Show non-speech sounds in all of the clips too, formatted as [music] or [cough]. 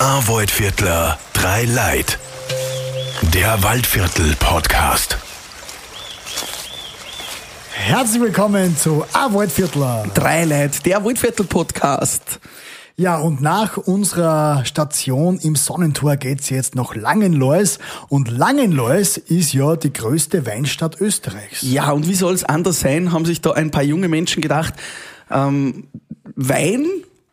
Arvoidviertler, drei Leid. Der Waldviertel-Podcast. Herzlich willkommen zu A Waldviertler. Drei Leute, der Waldviertel-Podcast. Ja, und nach unserer Station im Sonnentor geht's jetzt nach Langenlois. Und Langenlois ist ja die größte Weinstadt Österreichs. Ja, und wie soll es anders sein, haben sich da ein paar junge Menschen gedacht, ähm, Wein,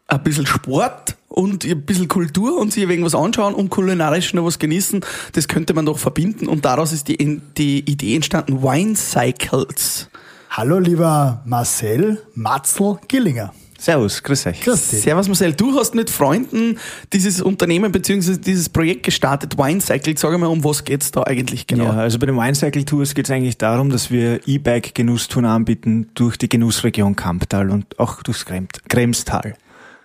ein bisschen Sport und ein bisschen Kultur und sich irgendwas anschauen und kulinarisch noch was genießen, das könnte man doch verbinden. Und daraus ist die, die Idee entstanden, Wine Cycles. Hallo lieber Marcel Matzel Gillinger. Servus, grüß euch. Grüß dich. Servus Marcel, du hast mit Freunden dieses Unternehmen bzw. dieses Projekt gestartet, Wine Cycle. Sag mal, um was geht's da eigentlich genau? Ja, also bei den Wine Cycle Tours geht es eigentlich darum, dass wir E-Bike-Genusstouren anbieten durch die Genussregion Kamptal und auch durchs Kremstal.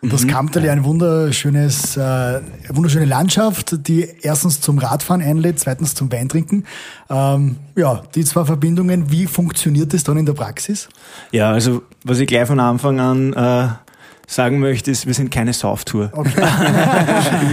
Und das Kamptal ja ein wunderschönes, äh, eine wunderschöne Landschaft, die erstens zum Radfahren einlädt, zweitens zum Weintrinken. Ähm, ja, die zwei Verbindungen, wie funktioniert das dann in der Praxis? Ja, also was ich gleich von Anfang an äh, sagen möchte, ist, wir sind keine Sauftour. [laughs]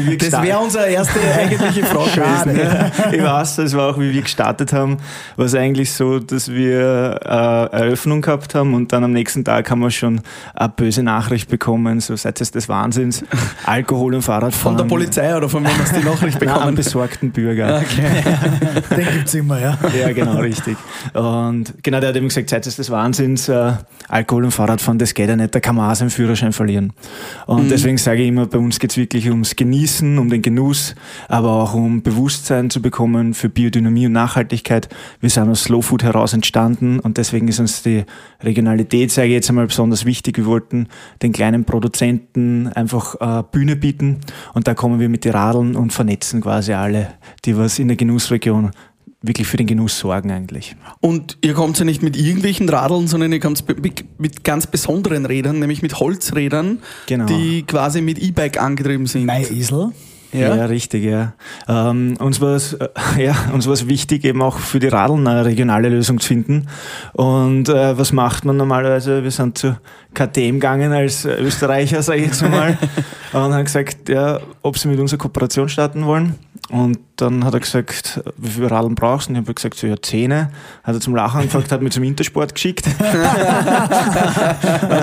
Wir Das wäre unsere erste eigentliche Frage Schade. gewesen. Ja, ich weiß, das war auch, wie wir gestartet haben, war es eigentlich so, dass wir äh, Eröffnung gehabt haben und dann am nächsten Tag haben wir schon eine böse Nachricht bekommen, so seid ihr des Wahnsinns, Alkohol und Fahrradfahren. Von der Polizei oder von wem hast du die Nachricht Nein, bekommen? besorgten Bürger. [laughs] Den gibt's immer, ja. Ja, genau, richtig. Und genau, der hat eben gesagt, seid ihr des Wahnsinns, äh, Alkohol und Fahrradfahren, das geht ja nicht, da kann man auch seinen Führerschein verlieren. Und deswegen sage ich immer, bei uns geht's wirklich ums Genießen, um den Genuss, aber auch um Bewusstsein zu bekommen für Biodynamie und Nachhaltigkeit. Wir sind aus Slow Food heraus entstanden und deswegen ist uns die Regionalität, sage ich jetzt einmal, besonders wichtig. Wir wollten den kleinen Produzenten einfach äh, Bühne bieten und da kommen wir mit die Radeln und vernetzen quasi alle, die was in der Genussregion wirklich für den Genuss sorgen eigentlich. Und ihr kommt ja nicht mit irgendwelchen Radeln, sondern ihr kommt mit, ganz besonderen Rädern, nämlich mit Holzrädern, Genau. die quasi mit E-Bike angetrieben sind. Mein Esel. Ja, ja richtig, ja. Ähm, uns war es äh, [laughs] ja, uns war's wichtig, eben auch für die Radeln eine regionale Lösung zu finden. Und äh, was macht man normalerweise? Wir sind zu KTM gegangen als Österreicher, sage ich jetzt mal, [laughs] und haben gesagt, ja, ob sie mit unserer Kooperation starten wollen. Und dann hat er gesagt, wie viele Radeln brauchst du? Und ich habe gesagt, so ja, Zähne. Hat er zum Lachen angefangen, hat mich zum Intersport geschickt. [laughs] dann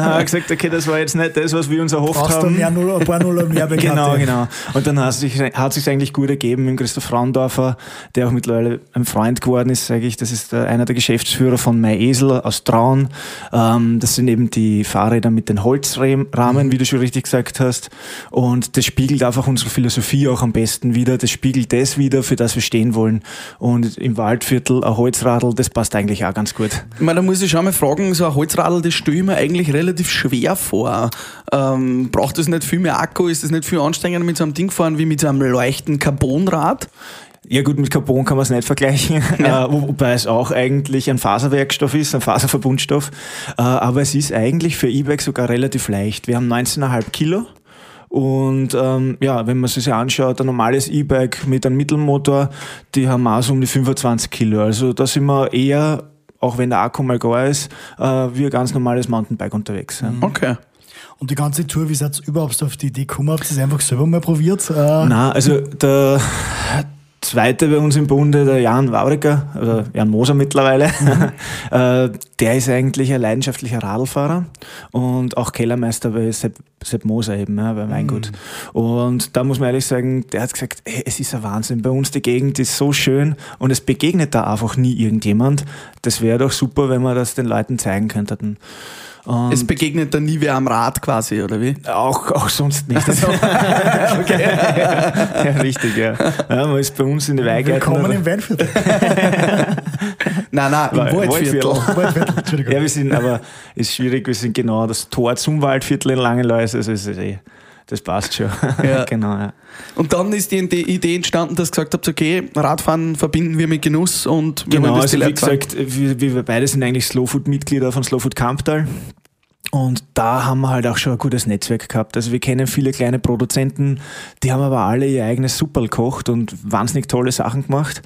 hat er gesagt, okay, das war jetzt nicht das, was wir uns erhofft Brauchst du haben. mehr Null, ein paar Nuller mehr bei Genau, genau. Und dann hat sich hat sich eigentlich gut ergeben mit Christoph Fraundorfer, der auch mittlerweile ein Freund geworden ist, sage ich. Das ist der, einer der Geschäftsführer von MyEsel aus Traun. Ähm, das sind eben die Fahrräder mit den Holzrahmen, wie du schon richtig gesagt hast. Und das spiegelt einfach unsere Philosophie auch am besten wieder. Das spiegelt das wieder, für das wir stehen wollen. Und im Waldviertel ein Holzradl, das passt eigentlich auch ganz gut. Ich meine, da muss ich schon mal fragen, so ein Holzradl, das stelle ich mir eigentlich relativ schwer vor. Ähm, braucht das nicht viel mehr Akku? Ist das nicht viel anstrengender mit so einem Ding fahren wie mit so einem leichten Carbonrad? Ja gut, mit Carbon kann man es nicht vergleichen, [laughs] äh, wo- wobei es auch eigentlich ein Faserwerkstoff ist, ein Faserverbundstoff. Äh, aber es ist eigentlich für E-Bike sogar relativ leicht. Wir haben 19,5 Kilo. Und ähm, ja, wenn man sich anschaut, ein normales E-Bike mit einem Mittelmotor, die haben auch so um die 25 Kilo. Also da sind wir eher, auch wenn der Akku mal gar ist, äh, wie ein ganz normales Mountainbike unterwegs. Ja. Okay. Und die ganze Tour, wie seid ihr überhaupt auf die Idee gekommen? Habt ihr es einfach selber mal probiert? Äh, Na, also der zweite bei uns im Bunde, der Jan Wawriker, oder Jan Moser mittlerweile, [laughs] äh, der ist eigentlich ein leidenschaftlicher Radlfahrer und auch Kellermeister bei Sepp, Sepp Moser eben, ja, bei Weingut. Und da muss man ehrlich sagen, der hat gesagt, hey, es ist ein Wahnsinn, bei uns die Gegend ist so schön und es begegnet da einfach nie irgendjemand. Das wäre doch super, wenn wir das den Leuten zeigen könnten. Und Es begegnet dann nie wer am Rad quasi, oder wie? auch, auch sonst nicht. [laughs] okay. ja, richtig, ja. ja. Man ist bei uns in die Weigärten. Willkommen im Weinviertel. [laughs] Nein, nein, im Waldviertel. Waldviertel. Waldviertel, Entschuldigung. Ja, wir sind, aber ist schwierig, wir sind genau das Tor zum Waldviertel in Langenlois, also es ist eh, das passt schon. Ja. [laughs] genau, ja. Und dann ist die Idee entstanden, dass ihr gesagt habt, okay, Radfahren verbinden wir mit Genuss und wir Genau, wollen das also die wie gesagt, wir, wir beide sind eigentlich Slowfood-Mitglieder von Slowfood Kamptal. Und da haben wir halt auch schon ein gutes Netzwerk gehabt. Also wir kennen viele kleine Produzenten, die haben aber alle ihr eigenes Superl gekocht und wahnsinnig tolle Sachen gemacht.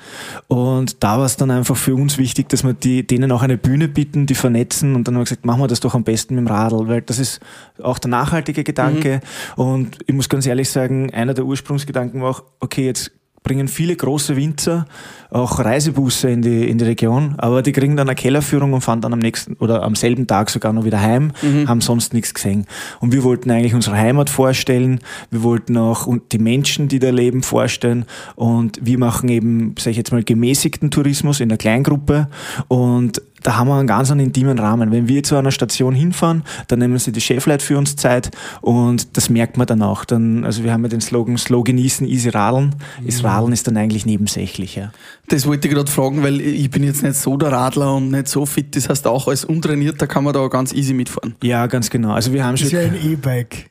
Und da war es dann einfach für uns wichtig, dass wir die, denen auch eine Bühne bieten, die vernetzen und dann haben wir gesagt, machen wir das doch am besten mit dem Radl, weil das ist auch der nachhaltige Gedanke. Mhm. Und ich muss ganz ehrlich sagen, einer der Ursprungsgedanken war auch, okay, jetzt bringen viele große Winzer auch Reisebusse in die, in die Region, aber die kriegen dann eine Kellerführung und fahren dann am nächsten oder am selben Tag sogar noch wieder heim, mhm. haben sonst nichts gesehen. Und wir wollten eigentlich unsere Heimat vorstellen, wir wollten auch die Menschen, die da leben, vorstellen und wir machen eben, sag ich jetzt mal, gemäßigten Tourismus in der Kleingruppe und da haben wir einen ganz einen intimen Rahmen. Wenn wir zu einer Station hinfahren, dann nehmen sie die Chefleute für uns Zeit und das merkt man dann auch. Dann, also wir haben ja den Slogan Slow genießen, easy radeln. Mhm. Das Radeln ist dann eigentlich nebensächlich. Ja. Das wollte ich gerade fragen, weil ich bin jetzt nicht so der Radler und nicht so fit. Das heißt auch als Untrainierter kann man da ganz easy mitfahren. Ja, ganz genau. Also wir haben das ist ja ein [laughs] E-Bike.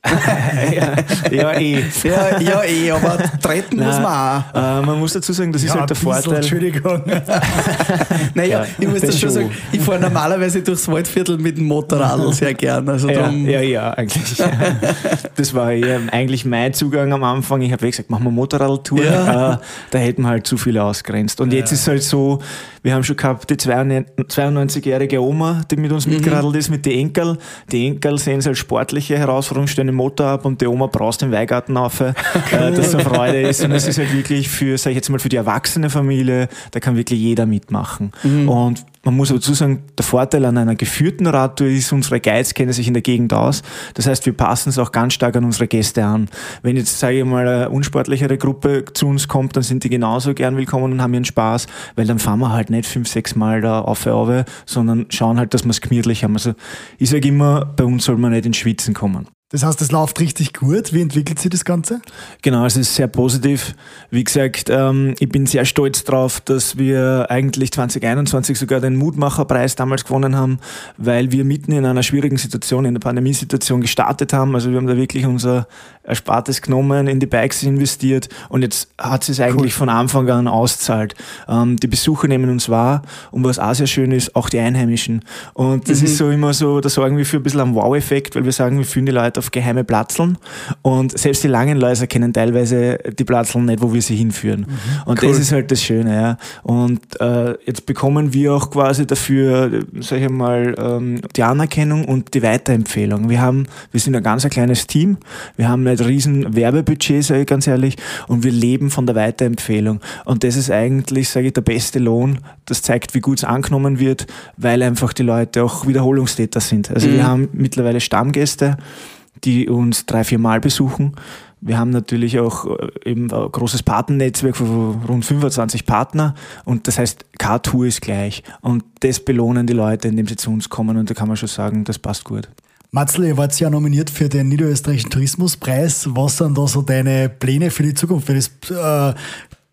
ja, ja, eh. Ja, ja, eh, aber treten [laughs] Nein, muss man auch. Äh, man muss dazu sagen, das ja, ist halt der Vorteil. Entschuldigung. [laughs] naja, ich muss das schon sagen ich fahre normalerweise durchs Waldviertel mit dem Motorrad sehr gern. Also ja, ja, ja, eigentlich. das war ja eigentlich mein Zugang am Anfang. Ich habe gesagt, machen wir Motorradtour. Ja. Äh, da hätten wir halt zu viele ausgrenzt. Und jetzt ist es halt so, wir haben schon gehabt die 92-jährige Oma, die mit uns mhm. mitgeradelt ist, mit den Enkel. Die Enkel sehen es als sportliche Herausforderung, stellen den Motor ab und die Oma braust den Weigarten auf, äh, dass so Freude ist. Und es ist halt wirklich für, sag ich jetzt mal, für die erwachsene Familie, da kann wirklich jeder mitmachen. Mhm. Und man muss dazu sagen, der Vorteil an einer geführten Radtour ist, unsere Guides kennen sich in der Gegend aus. Das heißt, wir passen es auch ganz stark an unsere Gäste an. Wenn jetzt, sage ich mal, eine unsportlichere Gruppe zu uns kommt, dann sind die genauso gern willkommen und haben ihren Spaß, weil dann fahren wir halt nicht fünf, sechs Mal da auf, auf sondern schauen halt, dass wir es gemütlich haben. Also ich sage immer, bei uns soll man nicht ins Schwitzen kommen. Das heißt, es läuft richtig gut. Wie entwickelt sich das Ganze? Genau, es ist sehr positiv. Wie gesagt, ähm, ich bin sehr stolz drauf, dass wir eigentlich 2021 sogar den Mutmacherpreis damals gewonnen haben, weil wir mitten in einer schwierigen Situation, in der Pandemiesituation gestartet haben. Also wir haben da wirklich unser Erspartes genommen, in die Bikes investiert und jetzt hat es eigentlich cool. von Anfang an auszahlt. Ähm, die Besucher nehmen uns wahr und was auch sehr schön ist, auch die Einheimischen. Und das mhm. ist so immer so, da sorgen wir für ein bisschen einen Wow-Effekt, weil wir sagen, wir führen die Leute auf geheime Platzeln und selbst die langen Läuser kennen teilweise die Platzeln nicht, wo wir sie hinführen. Mhm. Und cool. das ist halt das Schöne. Ja. Und äh, jetzt bekommen wir auch quasi dafür, sag ich mal, ähm, die Anerkennung und die Weiterempfehlung. Wir haben, wir sind ein ganz ein kleines Team, wir haben nicht riesen Werbebudget, sage ich ganz ehrlich, und wir leben von der Weiterempfehlung. Und das ist eigentlich, sage ich, der beste Lohn. Das zeigt, wie gut es angenommen wird, weil einfach die Leute auch Wiederholungstäter sind. Also mhm. wir haben mittlerweile Stammgäste, die uns drei, vier Mal besuchen. Wir haben natürlich auch äh, eben ein großes Partnernetzwerk von rund 25 Partner und das heißt, K-Tour ist gleich und das belohnen die Leute, indem sie zu uns kommen und da kann man schon sagen, das passt gut. Matzl, ihr wart ja nominiert für den Niederösterreichischen Tourismuspreis. Was sind da so deine Pläne für die Zukunft, wenn das äh,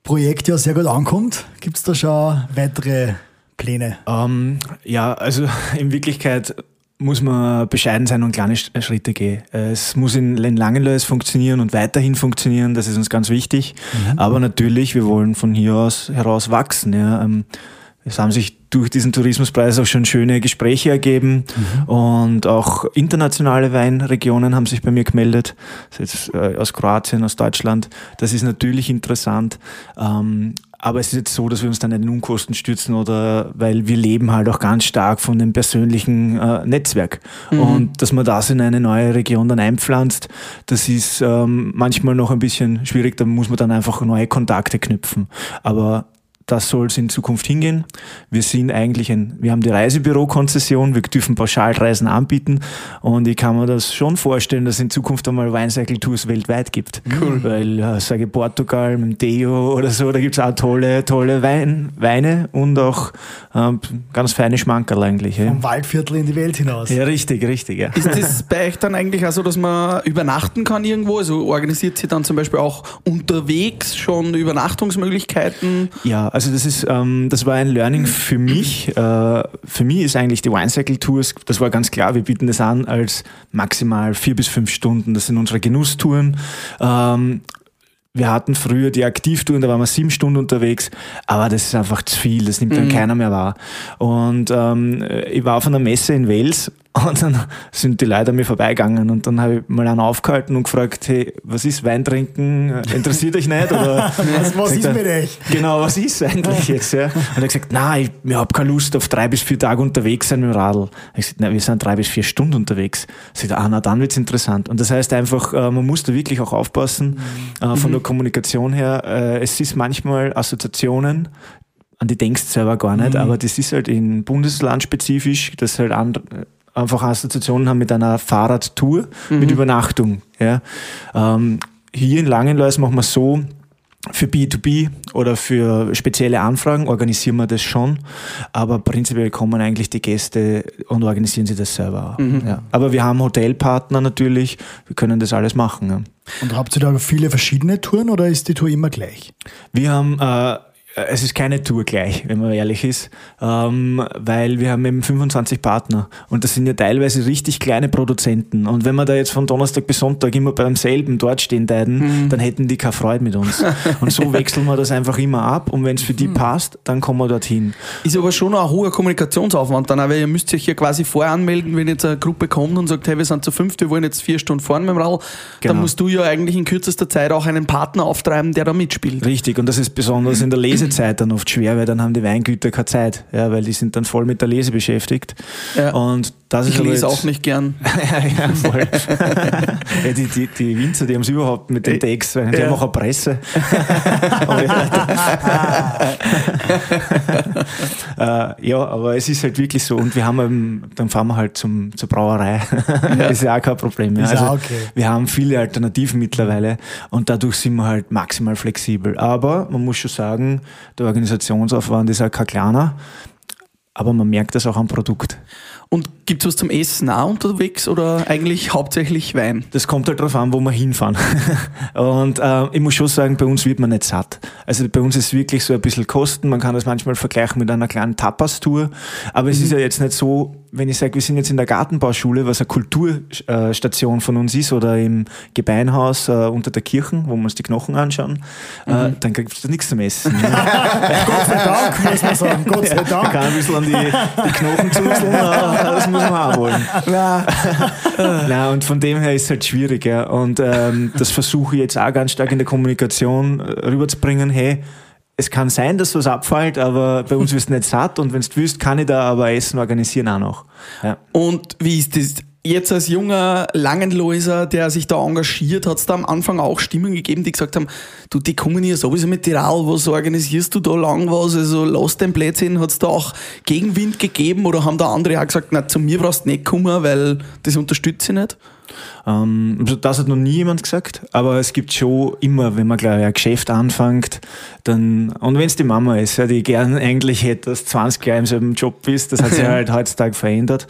Projekt ja sehr gut ankommt? Gibt es da schon weitere Pläne? Ähm, ja, also [laughs] in Wirklichkeit muss man bescheiden sein und kleine Schritte gehen. Es muss in Langenlois funktionieren und weiterhin funktionieren, das ist uns ganz wichtig. Mhm. Aber natürlich, wir wollen von hier aus heraus wachsen. Ja. Ähm, es haben sich durch diesen Tourismuspreis auch schon schöne Gespräche ergeben mhm. und auch internationale Weinregionen haben sich bei mir gemeldet, jetzt äh, aus Kroatien, aus Deutschland. Das ist natürlich interessant. Ähm, aber es ist jetzt so, dass wir uns dann in den Unkosten stürzen oder weil wir leben halt auch ganz stark von dem persönlichen äh, Netzwerk. Mhm. Und dass man das in eine neue Region dann einpflanzt, das ist ähm, manchmal noch ein bisschen schwierig, da muss man dann einfach neue Kontakte knüpfen. Aber das soll es in Zukunft hingehen. Wir sind eigentlich ein, wir haben die Reisebüro-Konzession, wir dürfen Pauschalreisen anbieten und ich kann mir das schon vorstellen, dass es in Zukunft einmal Weincycle-Tours weltweit gibt. Cool. Weil, äh, sage Portugal mit Deo oder so, da gibt es auch tolle, tolle Wein, Weine und auch äh, ganz feine Schmankerl eigentlich. Ja. Vom Waldviertel in die Welt hinaus. Ja, richtig, richtig. Ja. Ist das [laughs] bei euch dann eigentlich auch so, dass man übernachten kann irgendwo? Also organisiert sie dann zum Beispiel auch unterwegs schon Übernachtungsmöglichkeiten? Ja, also das ist, ähm, das war ein Learning für mich. Äh, für mich ist eigentlich die Wine Cycle Tours, das war ganz klar, wir bieten das an als maximal vier bis fünf Stunden. Das sind unsere Genusstouren. Ähm, wir hatten früher die Aktivtouren, da waren wir sieben Stunden unterwegs, aber das ist einfach zu viel, das nimmt dann mhm. keiner mehr wahr. Und ähm, ich war auf einer Messe in Wales Und dann sind die Leute an mir vorbeigegangen und dann habe ich mal einen aufgehalten und gefragt, hey, was ist Wein trinken? Interessiert euch nicht? Oder [laughs] Was, was ist mit euch? Genau, was ist eigentlich jetzt? Ja? [laughs] Und er hat gesagt, nein, ich, ich habe keine Lust auf drei bis vier Tage unterwegs sein mit dem Radl. Ich gesagt, nein, wir sind drei bis vier Stunden unterwegs. Ich gesagt, ah, na dann wird's interessant. Und das heißt einfach, äh, man muss da wirklich auch aufpassen, äh, von der Kommunikation her. Äh, es ist manchmal Assoziationen, an die denkst du selber gar nicht, aber das ist halt in Bundesland spezifisch, dass halt andere, einfach Assoziationen haben mit einer Fahrradtour, mit Übernachtung. Ja. Ähm, hier in Langenlois machen wir so, für B2B oder für spezielle Anfragen organisieren wir das schon, aber prinzipiell kommen eigentlich die Gäste und organisieren sie das selber. Ja. Aber wir haben Hotelpartner natürlich, wir können das alles machen. Ja. Und habt ihr da viele verschiedene Touren oder ist die Tour immer gleich? Wir haben, äh, es ist keine Tour gleich, wenn man ehrlich ist, ähm, weil wir haben eben 25 Partner und das sind ja teilweise richtig kleine Produzenten. Und wenn wir da jetzt von Donnerstag bis Sonntag immer beim selben dort stehen täten, dann hätten die keine Freude mit uns. [laughs] Und so wechseln wir das einfach immer ab und wenn es für die passt, dann kommen wir dorthin. Ist aber schon ein hoher Kommunikationsaufwand dann, weil ihr müsst euch hier quasi vorher anmelden, wenn jetzt eine Gruppe kommt und sagt, hey, wir sind zu fünft, wir wollen jetzt vier Stunden fahren mit dem Radl, Genau. dann musst du ja eigentlich in kürzester Zeit auch einen Partner auftreiben, der da mitspielt. Richtig, und das ist besonders in der [clears throat] Lesezeit dann oft schwer, weil dann haben die Weingüter keine Zeit, ja, weil die sind dann voll mit der Lese beschäftigt. Ja. Und das Ich ist lese jetzt- auch nicht gern. [laughs] ja, ja, voll. [laughs] ja, die, die, die Winzer, die haben es überhaupt mit den Tags, weil die haben auch eine Presse. [laughs] äh, ja, aber es ist halt wirklich so. Und wir haben eben, dann fahren wir halt zum, zur Brauerei. das ist ja auch kein Problem. Ist Also, okay. Wir haben viele Alternativen mittlerweile und dadurch sind wir halt maximal flexibel. Aber man muss schon sagen, der Organisationsaufwand ist auch kein kleiner. Aber man merkt das auch am Produkt. Und gibt's was zum Essen auch unterwegs oder eigentlich hauptsächlich Wein? Das kommt halt darauf an, wo wir hinfahren. [laughs] Und äh, ich muss schon sagen, bei uns wird man nicht satt. Also bei uns ist wirklich so ein bisschen Kosten. Man kann das manchmal vergleichen mit einer kleinen Tapas-Tour. Aber es ist ja jetzt nicht so, wenn ich sage, wir sind jetzt in der Gartenbauschule, was eine Kulturstation von uns ist, oder im Gebeinhaus äh, unter der Kirche, wo wir uns die Knochen anschauen, äh, dann kriegst du nichts zum Essen. [laughs] Gott sei Dank, muss man sagen. Gott sei Man Dank. kann ein bisschen an die, die Knochen zuzeln, [laughs] muss man auch wollen. Nein, und von dem her ist es halt schwierig. Ja. Und ähm, das versuche ich jetzt auch ganz stark in der Kommunikation äh, rüberzubringen. Hey, es kann sein, dass was abfällt, aber bei uns wirst du nicht satt und wenn du willst, kann ich da aber Essen organisieren auch noch. Ja. Und wie ist das? Jetzt als junger Langenloiser, der sich da engagiert, hat es da am Anfang auch Stimmen gegeben, die gesagt haben, du, die kommen ja sowieso mit Tirol, was organisierst du da lang was? Also lass den Blödsinn, hat es da auch Gegenwind gegeben oder haben da andere auch gesagt, na, zu mir brauchst du nicht kommen, weil das unterstütze ich nicht? Ähm, das hat noch nie jemand gesagt, aber es gibt schon immer, wenn man gleich ein Geschäft anfängt, dann, und wenn es die Mama ist, ja, die gern eigentlich hätte, dass 20 Jahre im selben Job bist, das hat sich [laughs] halt heutzutage verändert.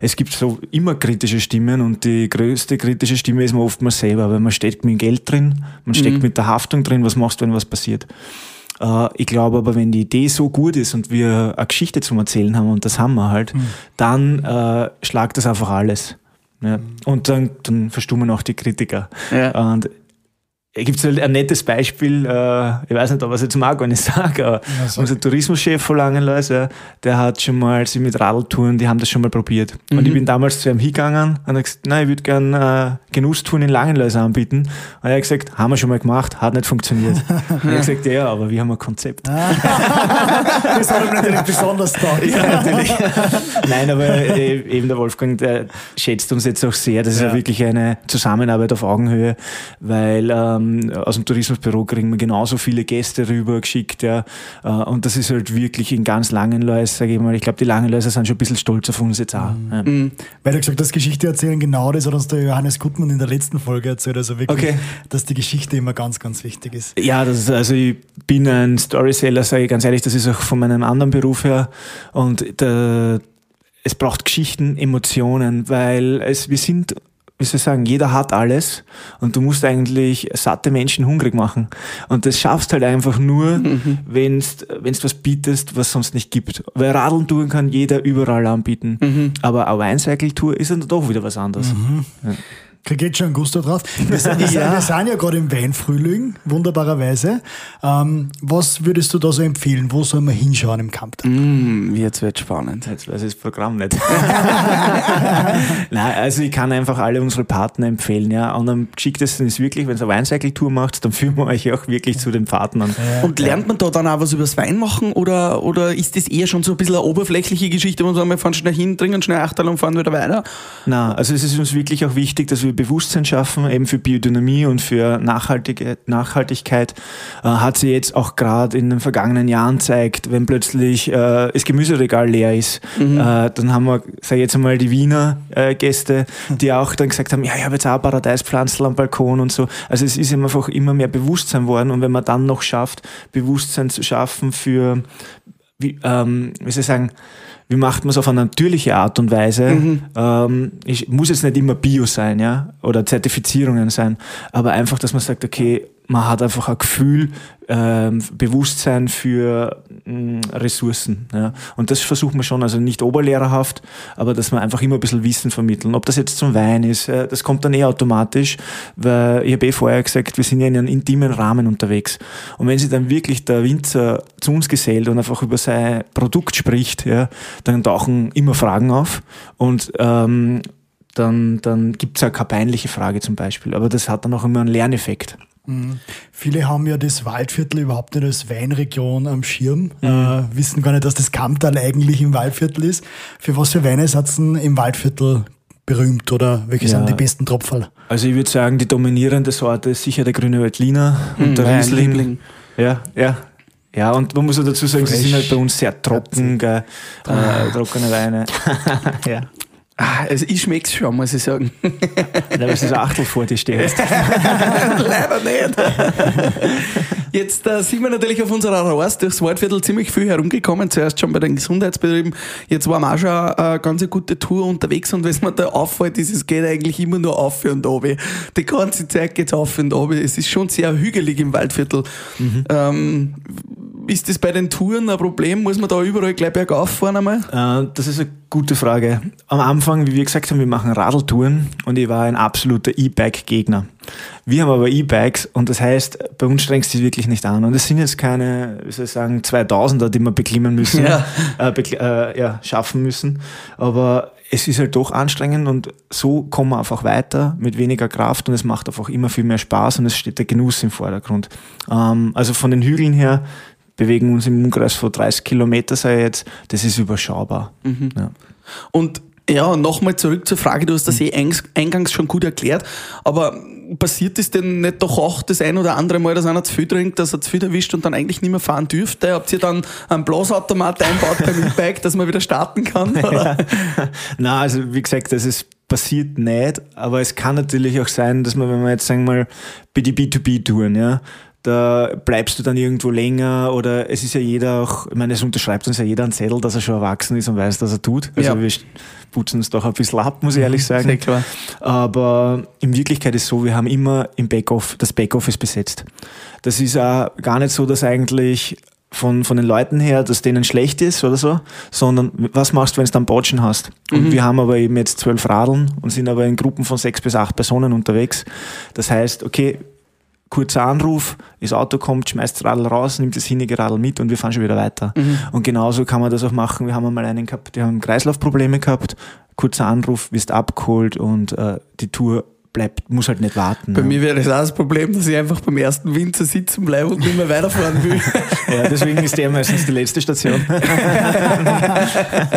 Es gibt so immer kritische Stimmen und die größte kritische Stimme ist man oftmals selber, weil man steckt mit dem Geld drin, man steckt mit der Haftung drin, was machst du, wenn was passiert. Äh, Ich glaube aber, wenn die Idee so gut ist und wir eine Geschichte zum Erzählen haben, und das haben wir halt, dann äh, schlagt das einfach alles. Ja. Und dann, dann verstummen auch die Kritiker. Ja. Und gibt es ein nettes Beispiel, äh, ich weiß nicht, ob ich es jetzt mag, wenn ich [laughs] sage, aber sag. unser Tourismuschef von Langenlois, ja, der hat schon mal, sie mit Radltouren, die haben das schon mal probiert. Und ich bin damals zu ihm hingegangen und habe gesagt, nein, ich würde gerne äh, Genusstouren in Langenlois anbieten. Und er hat gesagt, haben wir schon mal gemacht, hat nicht funktioniert. [laughs] und ich habe gesagt, ja, aber wir haben ein Konzept. [laughs] Das hat ihm natürlich besonders taugt. Ja, natürlich. Nein, aber äh, eben der Wolfgang, der schätzt uns jetzt auch sehr. Das ist ja, Ja. wirklich eine Zusammenarbeit auf Augenhöhe, weil ähm, aus dem Tourismusbüro kriegen wir genauso viele Gäste rüber geschickt. Ja, äh, und das ist halt wirklich in ganz Langenlois, sage ich mal. Ich glaube, die Langenloiser sind schon ein bisschen stolz auf uns jetzt auch. Ja. Weil du gesagt hast, Geschichte erzählen, genau das hat uns der Johannes Gutmann in der letzten Folge erzählt. Also wirklich, Okay. dass die Geschichte immer ganz, ganz wichtig ist. Ja, das ist, also ich bin ein Storyseller, sage ich ganz ehrlich, das ist auch von meinem anderen Beruf her. Und der, es braucht Geschichten, Emotionen, weil es, wir sind, wie soll ich sagen, jeder hat alles und du musst eigentlich satte Menschen hungrig machen. Und das schaffst halt einfach nur, wenn du was bietest, was sonst nicht gibt. Weil Radeln tun kann jeder überall anbieten. Aber eine Weincycle-Tour ist dann doch wieder was anderes. Krieg jetzt schon einen Gusto drauf. Wir sind, wir wir sind ja gerade im Weinfrühling, wunderbarerweise. Ähm, was würdest du da so empfehlen? Wo soll man hinschauen im Kamptal? Mm, jetzt wird spannend. Jetzt weiß ich das Programm nicht. [laughs] Nein, also ich kann einfach alle unsere Partner empfehlen, ja. Und am geschicktesten ist wirklich, wenn ihr eine Weincycle-Tour macht, dann führen wir euch auch wirklich zu den Partnern. Und lernt man da dann auch was übers Wein machen oder, oder ist das eher schon so ein bisschen eine oberflächliche Geschichte, wo man sagt, wir fahren schnell hin, trinken schnell Achterl und fahren wieder weiter? Na, also es ist uns wirklich auch wichtig, dass wir Bewusstsein schaffen, eben für Biodynamie und für Nachhaltige, Nachhaltigkeit. Äh, hat sie jetzt auch gerade in den vergangenen Jahren zeigt, wenn plötzlich äh, das Gemüseregal leer ist, Mhm. äh, dann haben wir, sag ich jetzt einmal, die Wiener äh, Gäste, die auch dann gesagt haben, ja, ich habe jetzt auch Paradeispflanzen am Balkon und so. Also es ist einfach immer mehr Bewusstsein worden und wenn man dann noch schafft, Bewusstsein zu schaffen für, wie, ähm, wie soll ich sagen, wie macht man es auf eine natürliche Art und Weise? Ähm, ich, muss jetzt nicht immer Bio sein, ja, oder Zertifizierungen sein, aber einfach, dass man sagt, okay, man hat einfach ein Gefühl, ähm, Bewusstsein für mh, Ressourcen. Ja. Und das versucht man schon, also nicht oberlehrerhaft, aber dass man einfach immer ein bisschen Wissen vermitteln. Ob das jetzt zum Wein ist, äh, das kommt dann eh automatisch, weil ich habe eh vorher gesagt, wir sind ja in einem intimen Rahmen unterwegs. Und wenn sich dann wirklich der Winzer zu uns gesellt und einfach über sein Produkt spricht, ja, dann tauchen immer Fragen auf und ähm, dann, dann gibt es auch keine peinliche Frage zum Beispiel. Aber das hat dann auch immer einen Lerneffekt. Viele haben ja das Waldviertel überhaupt nicht als Weinregion am Schirm, Mhm. äh, wissen gar nicht, dass das Kamptal eigentlich im Waldviertel ist. Für was für Weine setzen im Waldviertel berühmt oder welche Ja. sind die besten Tropferl? Also ich würde sagen, die dominierende Sorte ist sicher der grüne Veltliner und der mein Riesling. Liebling. Ja, ja. Ja, und man muss auch dazu sagen, sie sind halt bei uns sehr trocken, gell, äh, trockene Weine. [laughs] [laughs] ja. Ah, also ich schmeck's schon, muss ich sagen. [laughs] Da ist das Achtel vor dir stehst. [laughs] Leider nicht. Jetzt äh, sind wir natürlich auf unserer Reise durchs Waldviertel ziemlich viel herumgekommen. Zuerst schon bei den Gesundheitsbetrieben. Jetzt waren wir auch schon eine ganz gute Tour unterwegs und was mir da auffällt, ist, es geht eigentlich immer nur auf und runter. Die ganze Zeit geht's auf und runter. Es ist schon sehr hügelig im Waldviertel. Ähm, ist das bei den Touren ein Problem? Muss man da überall gleich bergauf fahren einmal? Äh, Das ist eine gute Frage. Am Anfang, wie wir gesagt haben, wir machen Radltouren und ich war ein absoluter E-Bike-Gegner. Wir haben aber E-Bikes und das heißt, bei uns strengst du dich wirklich nicht an. Und es sind jetzt keine, wie soll ich sagen, 2000er, die wir beklimmen müssen, Ja. äh, bekl- äh, ja, schaffen müssen. Aber es ist halt doch anstrengend und so kommen wir einfach weiter mit weniger Kraft und es macht einfach immer viel mehr Spaß und es steht der Genuss im Vordergrund. Ähm, also von den Hügeln her bewegen uns im Umkreis von 30 Kilometer, sei jetzt, das ist überschaubar. Ja. Und ja, nochmal zurück zur Frage, du hast das eh eingangs- schon gut erklärt, aber passiert es denn nicht doch auch das ein oder andere Mal, dass einer zu viel trinkt, dass er zu viel erwischt und dann eigentlich nicht mehr fahren dürfte? Habt ihr dann einen Blasautomat einbaut beim [laughs] E-Bike, dass man wieder starten kann? [laughs] Oder? Na, also wie gesagt, das ist passiert nicht, aber es kann natürlich auch sein, dass man, wenn wir jetzt sagen wir mal bei die B2B-Touren, ja, da bleibst du dann irgendwo länger oder es ist ja jeder auch, ich meine, es unterschreibt uns ja jeder einen Zettel, dass er schon erwachsen ist und weiß, was er tut. Also Ja. wir putzen uns doch ein bisschen ab, muss ich ehrlich sagen. sehr klar. Aber in Wirklichkeit ist so, wir haben immer im Backoff, das Backoffice besetzt. Das ist auch gar nicht so, dass eigentlich von, von den Leuten her, dass denen schlecht ist oder so, sondern was machst du, wenn du dann Botschen hast? Und wir haben aber eben jetzt zwölf Radeln und sind aber in Gruppen von sechs bis acht Personen unterwegs. Das heißt, okay, kurzer Anruf, das Auto kommt, schmeißt das Radl raus, nimmt das hinige Radl mit und wir fahren schon wieder weiter. Und genauso kann man das auch machen. Wir haben einmal einen gehabt, der haben Kreislaufprobleme gehabt, kurzer Anruf, wirst abgeholt und äh, die Tour bleibt, muss halt nicht warten. Bei ja. mir wäre das auch das Problem, dass ich einfach beim ersten Winter sitzen bleibe und nicht mehr weiterfahren will. [laughs] ja, deswegen ist der meistens die letzte Station.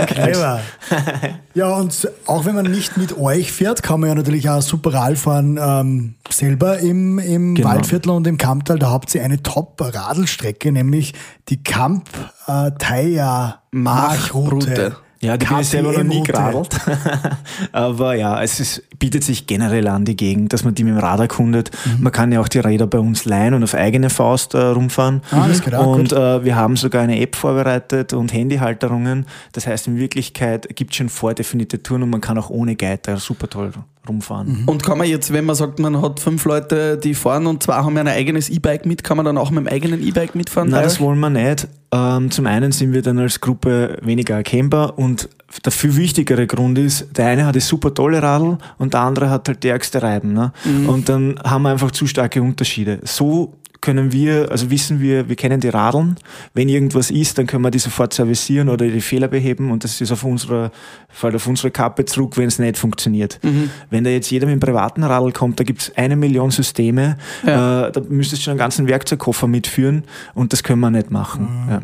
Clever. Ja, und auch wenn man nicht mit euch fährt, kann man ja natürlich auch super Rad fahren ähm, selber im, im Genau. Waldviertel und im Kamptal. Da habt ihr eine Top-Radelstrecke, nämlich die Kamp Ja, die bin ich selber noch nie geradelt. [laughs] Aber ja, es ist, bietet sich generell an, die Gegend, dass man die mit dem Rad erkundet. Mhm. Man kann ja auch die Räder bei uns leihen und auf eigene Faust äh, rumfahren. Ah, das geht auch und äh, wir haben sogar eine App vorbereitet und Handyhalterungen. Das heißt, in Wirklichkeit gibt es schon vordefinierte Touren und man kann auch ohne Guide da super toll rumfahren. Und kann man jetzt, wenn man sagt, man hat fünf Leute, die fahren und zwei haben ja ein eigenes E-Bike mit, kann man dann auch mit dem eigenen E-Bike mitfahren? Nein, das wollen wir nicht. Ähm, zum einen sind wir dann als Gruppe weniger erkennbar und der viel wichtigere Grund ist, der eine hat das super tolle Radl und der andere hat halt die ärgste Reiben. Ne? Und dann haben wir einfach zu starke Unterschiede. So können wir, also wissen wir, wir kennen die Radeln. Wenn irgendwas ist, dann können wir die sofort servicieren oder die Fehler beheben und das ist auf unserer, fällt auf unsere Kappe zurück, wenn es nicht funktioniert. Wenn da jetzt jeder mit einem privaten Radl kommt, da gibt es eine Million Systeme, Ja. äh, da müsstest du schon einen ganzen Werkzeugkoffer mitführen und das können wir nicht machen. Ja.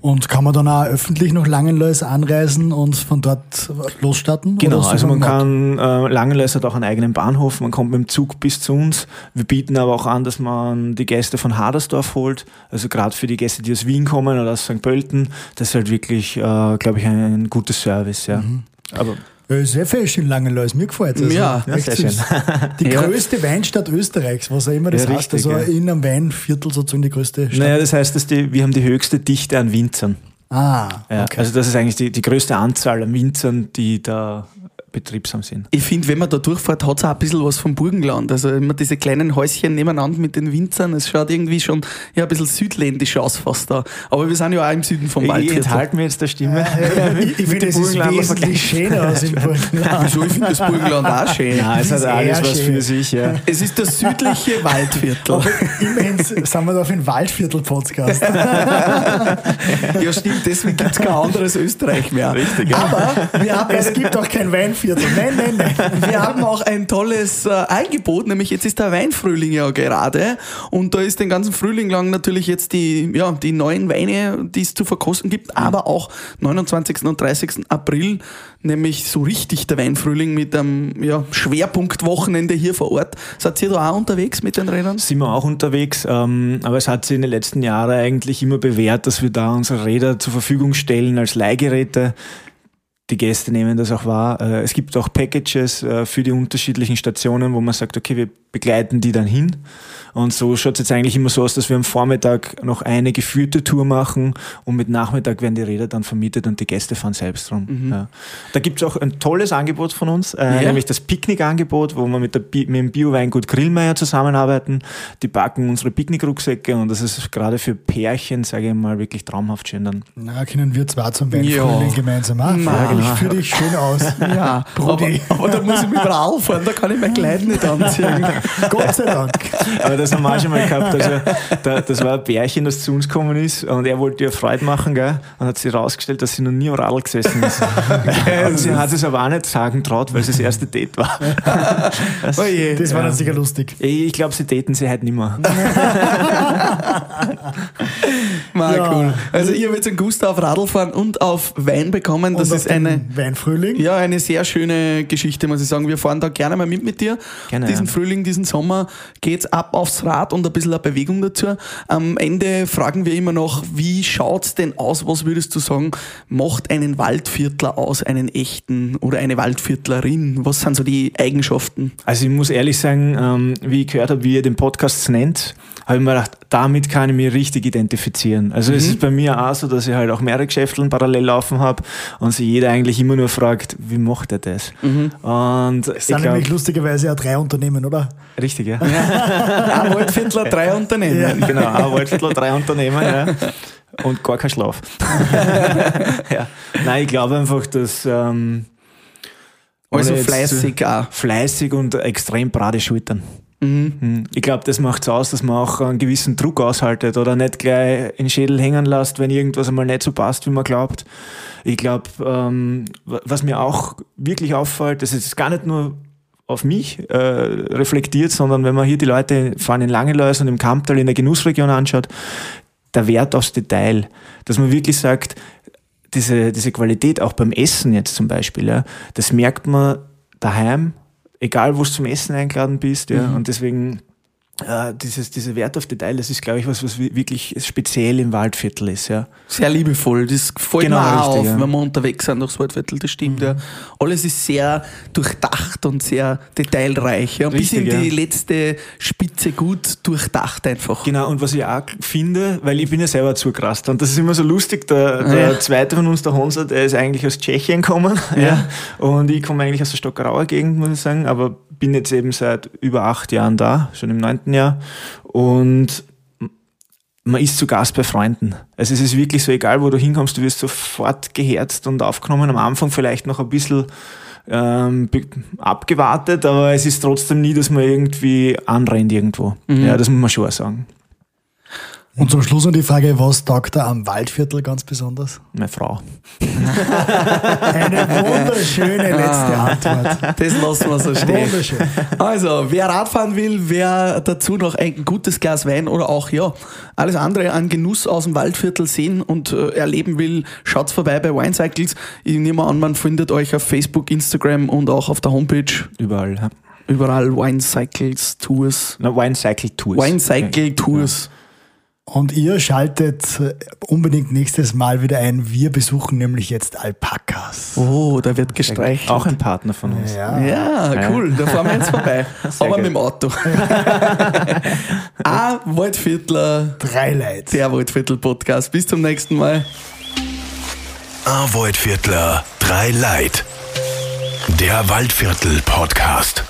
Und kann man dann auch öffentlich nach Langenlois anreisen und von dort losstarten? Genau, also man kann, äh, Langenlois hat auch einen eigenen Bahnhof, man kommt mit dem Zug bis zu uns. Wir bieten aber auch an, dass man die Gäste von Hadersdorf holt, also gerade für die Gäste, die aus Wien kommen oder aus St. Pölten, das ist halt wirklich, äh, glaube ich, ein, gutes Service, ja. Mhm. Aber sehr fesch in Langenlois, mir gefällt es. Ja, ja, sehr süß. [laughs] Die Ja. größte Weinstadt Österreichs, was auch immer das Ja, heißt. richtig, also ja. in einem Weinviertel sozusagen die größte Stadt. naja, das heißt, dass die, wir haben die höchste Dichte an Winzern. Ah, okay. Also das ist eigentlich die, die größte Anzahl an Winzern, die da betriebsam sind. Ich finde, wenn man da durchfährt, hat es auch ein bisschen was vom Burgenland. Also immer diese kleinen Häuschen nebeneinander mit den Winzern, es schaut irgendwie schon ja, ein bisschen südländisch aus fast da. Aber wir sind ja auch im Süden vom Ich Waldviertel. enthalte mir jetzt der Stimme. [laughs] ich ich finde, es ist Burgenlander wesentlich schöner als im Burgenland. [laughs] Wieso? Ich finde das Burgenland auch schön. Ja, es Das hat ist alles was schön. für sich, ja. Es ist das südliche [laughs] Waldviertel. Aber immerhin sind wir da auf dem Waldviertel-Podcast. Ja, stimmt, deswegen gibt es kein anderes Österreich mehr. Richtig, ja. Aber wir haben, es gibt auch kein Weinviertel. Nein, nein, nein. wir haben auch ein tolles äh, Angebot, nämlich jetzt ist der Weinfrühling ja gerade und da ist den ganzen Frühling lang natürlich jetzt die, ja, die neuen Weine, die es zu verkosten gibt, aber auch 29. und 30. April, nämlich so richtig der Weinfrühling mit einem ja, Schwerpunktwochenende hier vor Ort. Seid ihr da auch unterwegs mit den Rädern? sind wir auch unterwegs, ähm, aber es hat sich in den letzten Jahren eigentlich immer bewährt, dass wir da unsere Räder zur Verfügung stellen als Leihgeräte. Die Gäste nehmen das auch wahr. Äh, Es gibt auch Packages äh, für die unterschiedlichen Stationen, wo man sagt, okay, wir begleiten die dann hin. Und so schaut es jetzt eigentlich immer so aus, dass wir am Vormittag noch eine geführte Tour machen und mit Nachmittag werden die Räder dann vermietet und die Gäste fahren selbst rum. Ja. Da gibt es auch ein tolles Angebot von uns, äh, Ja. nämlich das Picknickangebot, wo wir mit, der Bi mit dem Bio-Weingut Grillmeier zusammenarbeiten. Die backen unsere Picknickrucksäcke und das ist gerade für Pärchen, sage ich mal, wirklich traumhaft schön dann. Na, können wir zwei zum Weinfrühling Ja. gemeinsam machen. Ich führe dich schön aus. [laughs] Ja, aber, Brudi. aber da muss ich mit Radl fahren, da kann ich mein Kleid nicht anziehen. [laughs] Gott sei Dank. Aber das haben wir auch schon mal gehabt. Also, da, das war ein Pärchen, das zu uns gekommen ist und er wollte ihr Freude machen, gell? Und hat sich herausgestellt, dass sie noch nie am Radl gesessen ist. [laughs] und sie hat es aber auch nicht sagen traut, weil es das erste Date war. Das, Oh je. Das war dann sicher lustig. ich glaube, sie daten sie halt nicht mehr. Mal Ja. cool. Also ihr jetzt einen Gusto auf Radl fahren und auf Wein bekommen. Das Und ist den eine, Weinfrühling. ja, eine sehr schöne Geschichte, muss ich sagen. Wir fahren da gerne mal mit mit dir. Gerne, diesen ja. Frühling, diesen Sommer geht's ab aufs Rad und ein bisschen eine Bewegung dazu. Am Ende fragen wir immer noch, wie schaut's denn aus? Was würdest du sagen, macht einen Waldviertler aus, einen echten oder eine Waldviertlerin? Was sind so die Eigenschaften? Also ich muss ehrlich sagen, ähm, wie ich gehört habe, wie ihr den Podcast nennt, habe ich mir gedacht, damit kann ich mich richtig identifizieren. Also es ist bei mir auch so, dass ich halt auch mehrere Geschäfteln parallel laufen habe und sich jeder eigentlich immer nur fragt, wie macht er das? Und Es sind glaub, nämlich lustigerweise auch drei Unternehmen, oder? richtig, ja. [laughs] Ein Waldviertler, drei Unternehmen. genau, ein Waldviertel, drei Unternehmen, ja. Und gar kein Schlaf. [laughs] ja. Nein, ich glaube einfach, dass ähm, Also fleißig auch. fleißig und extrem brade Schultern. Mhm. Ich glaube, das macht es aus, dass man auch einen gewissen Druck aushaltet oder nicht gleich in den Schädel hängen lässt, wenn irgendwas einmal nicht so passt, wie man glaubt. Ich glaube, ähm, wa- was mir auch wirklich auffällt, das ist gar nicht nur auf mich äh, reflektiert, sondern wenn man hier die Leute fahren in Langelois und im Kamptal in der Genussregion anschaut, der Wert aufs Detail, dass man wirklich sagt, diese, diese Qualität auch beim Essen jetzt zum Beispiel, ja, das merkt man daheim, egal wo du zum Essen eingeladen bist, ja, und deswegen äh, dieses, diese Wert auf Detail, das ist, glaube ich, was, was wirklich speziell im Waldviertel ist, ja. Sehr liebevoll. Das fällt Genau, mir auch richtig, auf, ja. wenn wir unterwegs sind durchs Waldviertel, das stimmt, ja. Alles ist sehr durchdacht und sehr detailreich, ja. Bis in Richtig, die ja. letzte Spitze gut durchdacht einfach. Genau, und was ich auch finde, weil ich bin ja selber zugerast und das ist immer so lustig, der, der zweite von uns, der Honsa, der ist eigentlich aus Tschechien gekommen, ja. und ich komme eigentlich aus der Stockerauer Gegend, muss ich sagen, aber bin jetzt eben seit über acht Jahren da, schon im neunten Jahr und man ist zu Gast bei Freunden. Also es ist wirklich so, egal wo du hinkommst, du wirst sofort geherzt und aufgenommen. Am Anfang vielleicht noch ein bisschen ähm, abgewartet, aber es ist trotzdem nie, dass man irgendwie anrennt irgendwo. Ja, das muss man schon auch sagen. Und zum Schluss noch die Frage, was taugt da am Waldviertel ganz besonders? Meine Frau. Eine wunderschöne letzte Antwort. Das lassen wir so stehen. Wunderschön. Also, wer Radfahren will, wer dazu noch ein gutes Glas Wein oder auch, ja, alles andere an Genuss aus dem Waldviertel sehen und äh, erleben will, schaut vorbei bei Wine Cycles. Ich nehme an, man findet euch auf Facebook, Instagram und auch auf der Homepage. Überall. Ja. Überall Wine Cycles Tours. Na, Wine Cycle Tours. Wine Cycle Tours. Und ihr schaltet äh, unbedingt nächstes Mal wieder ein. Wir besuchen nämlich jetzt Alpakas. Oh, da wird gestreichelt. Auch ein Partner von uns. Ja. Ja, cool, da fahren wir jetzt vorbei. [laughs] Aber geil. mit dem Auto. [laughs] [laughs] ah, Waldviertler, Drei Leid. der Waldviertel Podcast. Bis zum nächsten Mal. Arvoid Viertler, drei Leid. Der Waldviertel Podcast.